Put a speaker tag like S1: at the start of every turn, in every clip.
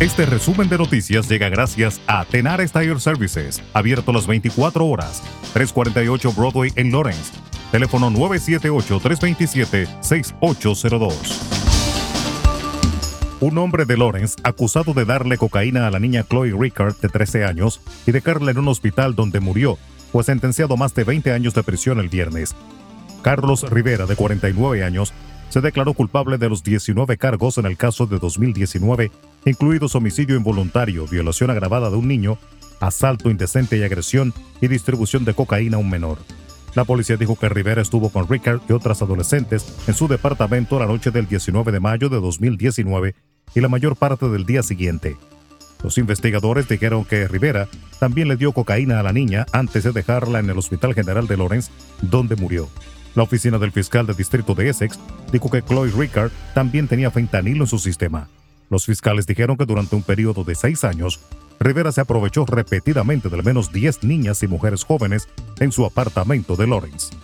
S1: Este resumen de noticias llega gracias a Tenar Tire Services, abierto las 24 horas, 348 Broadway en Lawrence. Teléfono 978-327-6802. Un hombre de Lawrence, acusado de darle cocaína a la niña Chloe Rickard, de 13 años, y dejarla en un hospital donde murió, fue sentenciado a más de 20 años de prisión el viernes. Carlos Rivera, de 49 años, se declaró culpable de los 19 cargos en el caso de 2019 incluidos homicidio involuntario, violación agravada de un niño, asalto indecente y agresión y distribución de cocaína a un menor. La policía dijo que Rivera estuvo con Rickard y otras adolescentes en su departamento la noche del 19 de mayo de 2019 y la mayor parte del día siguiente. Los investigadores dijeron que Rivera también le dio cocaína a la niña antes de dejarla en el Hospital General de Lawrence, donde murió. La oficina del fiscal del distrito de Essex dijo que Chloe Rickard también tenía fentanilo en su sistema. Los fiscales dijeron que durante un periodo de seis años, Rivera se aprovechó repetidamente de al menos 10 niñas y mujeres jóvenes en su apartamento de Lawrence.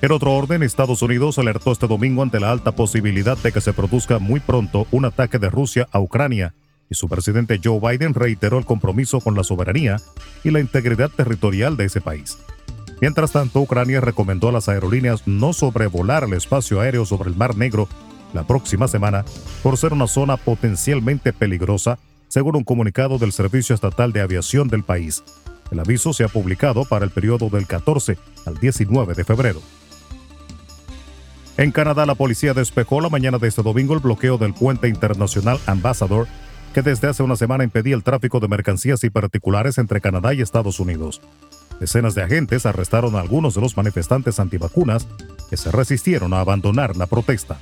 S1: En otro orden, Estados Unidos alertó este domingo ante la alta posibilidad de que se produzca muy pronto un ataque de Rusia a Ucrania, y su presidente Joe Biden reiteró el compromiso con la soberanía y la integridad territorial de ese país. Mientras tanto, Ucrania recomendó a las aerolíneas no sobrevolar el espacio aéreo sobre el Mar Negro la próxima semana por ser una zona potencialmente peligrosa, según un comunicado del Servicio Estatal de Aviación del país. El aviso se ha publicado para el periodo del 14 al 19 de febrero. En Canadá, la policía despejó la mañana de este domingo el bloqueo del puente internacional Ambassador, que desde hace una semana impedía el tráfico de mercancías y particulares entre Canadá y Estados Unidos. Decenas de agentes arrestaron a algunos de los manifestantes antivacunas que se resistieron a abandonar la protesta.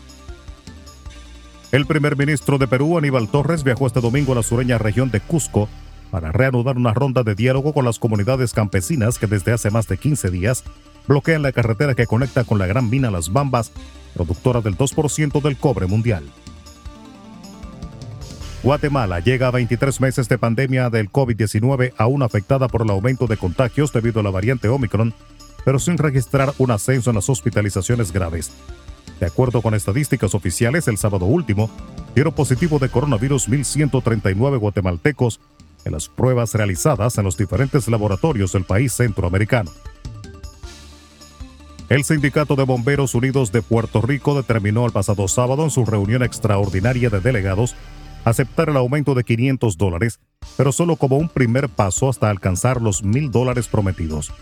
S1: El primer ministro de Perú, Aníbal Torres, viajó este domingo a la sureña región de Cusco para reanudar una ronda de diálogo con las comunidades campesinas que desde hace más de 15 días bloquean la carretera que conecta con la gran mina Las Bambas, productora del 2% del cobre mundial. Guatemala llega a 23 meses de pandemia del COVID-19 aún afectada por el aumento de contagios debido a la variante Omicron, pero sin registrar un ascenso en las hospitalizaciones graves. De acuerdo con estadísticas oficiales, el sábado último dieron positivo de coronavirus 1.139 guatemaltecos en las pruebas realizadas en los diferentes laboratorios del país centroamericano. El Sindicato de Bomberos Unidos de Puerto Rico determinó el pasado sábado en su reunión extraordinaria de delegados aceptar el aumento de 500 dólares, pero solo como un primer paso hasta alcanzar los mil dólares prometidos.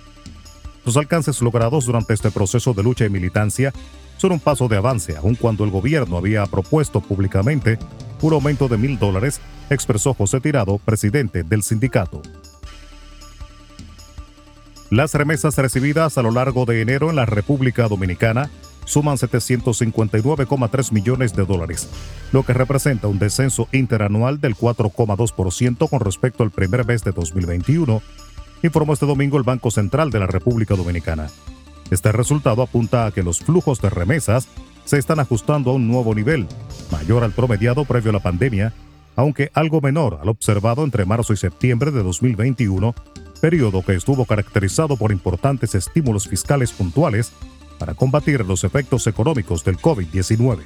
S1: Los alcances logrados durante este proceso de lucha y militancia son un paso de avance, aun cuando el gobierno había propuesto públicamente un aumento de mil dólares, expresó José Tirado, presidente del sindicato. Las remesas recibidas a lo largo de enero en la República Dominicana suman 759,3 millones de dólares, lo que representa un descenso interanual del 4,2% con respecto al primer mes de 2021, informó este domingo el Banco Central de la República Dominicana. Este resultado apunta a que los flujos de remesas se están ajustando a un nuevo nivel, mayor al promediado previo a la pandemia, aunque algo menor al observado entre marzo y septiembre de 2021, periodo que estuvo caracterizado por importantes estímulos fiscales puntuales para combatir los efectos económicos del COVID-19.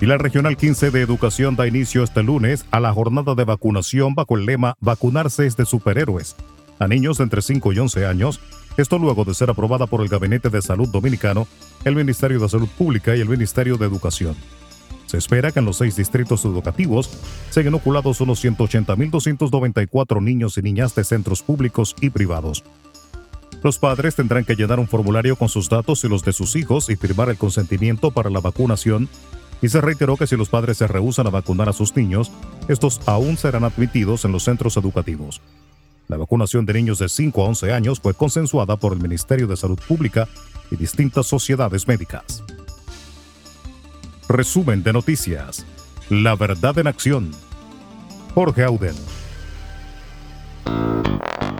S1: Y la Regional 15 de Educación da inicio este lunes a la jornada de vacunación bajo el lema Vacunarse es de superhéroes a niños entre 5 y 11 años esto luego de ser aprobada por el Gabinete de Salud Dominicano, el Ministerio de Salud Pública y el Ministerio de Educación. Se espera que en los seis distritos educativos sean inoculados unos 180.294 niños y niñas de centros públicos y privados. Los padres tendrán que llenar un formulario con sus datos y los de sus hijos y firmar el consentimiento para la vacunación, y se reiteró que si los padres se rehúsan a vacunar a sus niños, estos aún serán admitidos en los centros educativos. La vacunación de niños de 5 a 11 años fue consensuada por el Ministerio de Salud Pública y distintas sociedades médicas. Resumen de noticias. La verdad en acción. Jorge Auden.